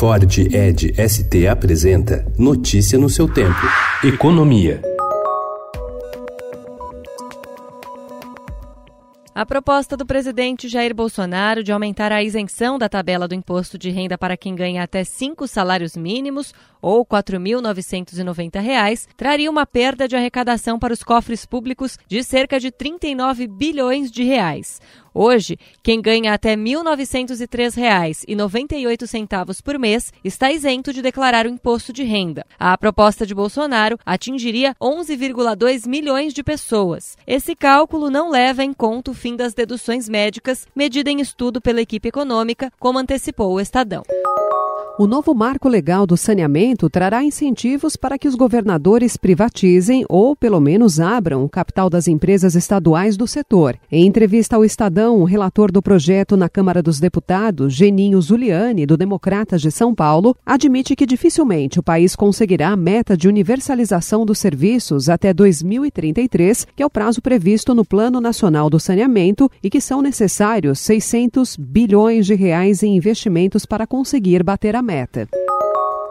Ford Ed ST apresenta Notícia no seu tempo. Economia. A proposta do presidente Jair Bolsonaro de aumentar a isenção da tabela do imposto de renda para quem ganha até cinco salários mínimos ou R$ 4.990 traria uma perda de arrecadação para os cofres públicos de cerca de 39 bilhões de reais. Hoje, quem ganha até R$ 1.903,98 por mês está isento de declarar o imposto de renda. A proposta de Bolsonaro atingiria 11,2 milhões de pessoas. Esse cálculo não leva em conta o fim das deduções médicas, medida em estudo pela equipe econômica, como antecipou o Estadão. O novo marco legal do saneamento trará incentivos para que os governadores privatizem ou, pelo menos, abram o capital das empresas estaduais do setor. Em entrevista ao Estadão, o relator do projeto na Câmara dos Deputados, Geninho Zuliani, do Democratas de São Paulo, admite que dificilmente o país conseguirá a meta de universalização dos serviços até 2033, que é o prazo previsto no Plano Nacional do Saneamento e que são necessários 600 bilhões de reais em investimentos para conseguir bater a meta meta.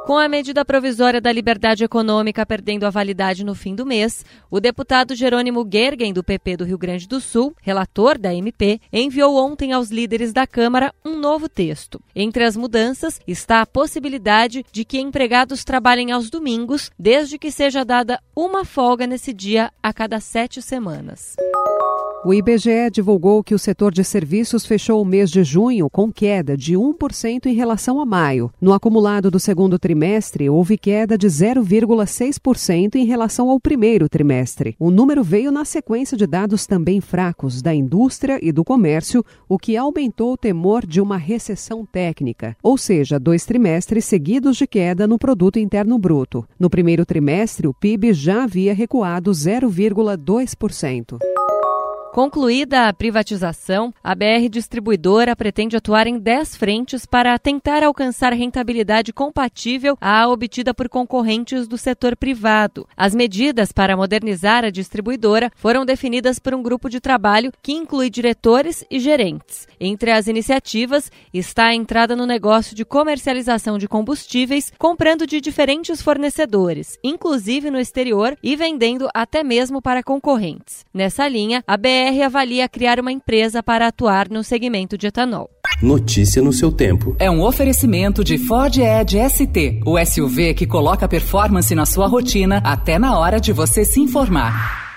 Com a medida provisória da liberdade econômica perdendo a validade no fim do mês, o deputado Jerônimo Gergen, do PP do Rio Grande do Sul, relator da MP, enviou ontem aos líderes da Câmara um novo texto. Entre as mudanças está a possibilidade de que empregados trabalhem aos domingos, desde que seja dada uma folga nesse dia a cada sete semanas. O IBGE divulgou que o setor de serviços fechou o mês de junho com queda de 1% em relação a maio. No acumulado do segundo trimestre, houve queda de 0,6% em relação ao primeiro trimestre. O número veio na sequência de dados também fracos da indústria e do comércio, o que aumentou o temor de uma recessão técnica, ou seja, dois trimestres seguidos de queda no produto interno bruto. No primeiro trimestre, o PIB já havia recuado 0,2%. Concluída a privatização, a BR Distribuidora pretende atuar em 10 frentes para tentar alcançar rentabilidade compatível à obtida por concorrentes do setor privado. As medidas para modernizar a distribuidora foram definidas por um grupo de trabalho que inclui diretores e gerentes. Entre as iniciativas está a entrada no negócio de comercialização de combustíveis, comprando de diferentes fornecedores, inclusive no exterior, e vendendo até mesmo para concorrentes. Nessa linha, a BR BR avalia criar uma empresa para atuar no segmento de etanol. Notícia no seu tempo. É um oferecimento de Ford Edge ST, o SUV que coloca performance na sua rotina até na hora de você se informar.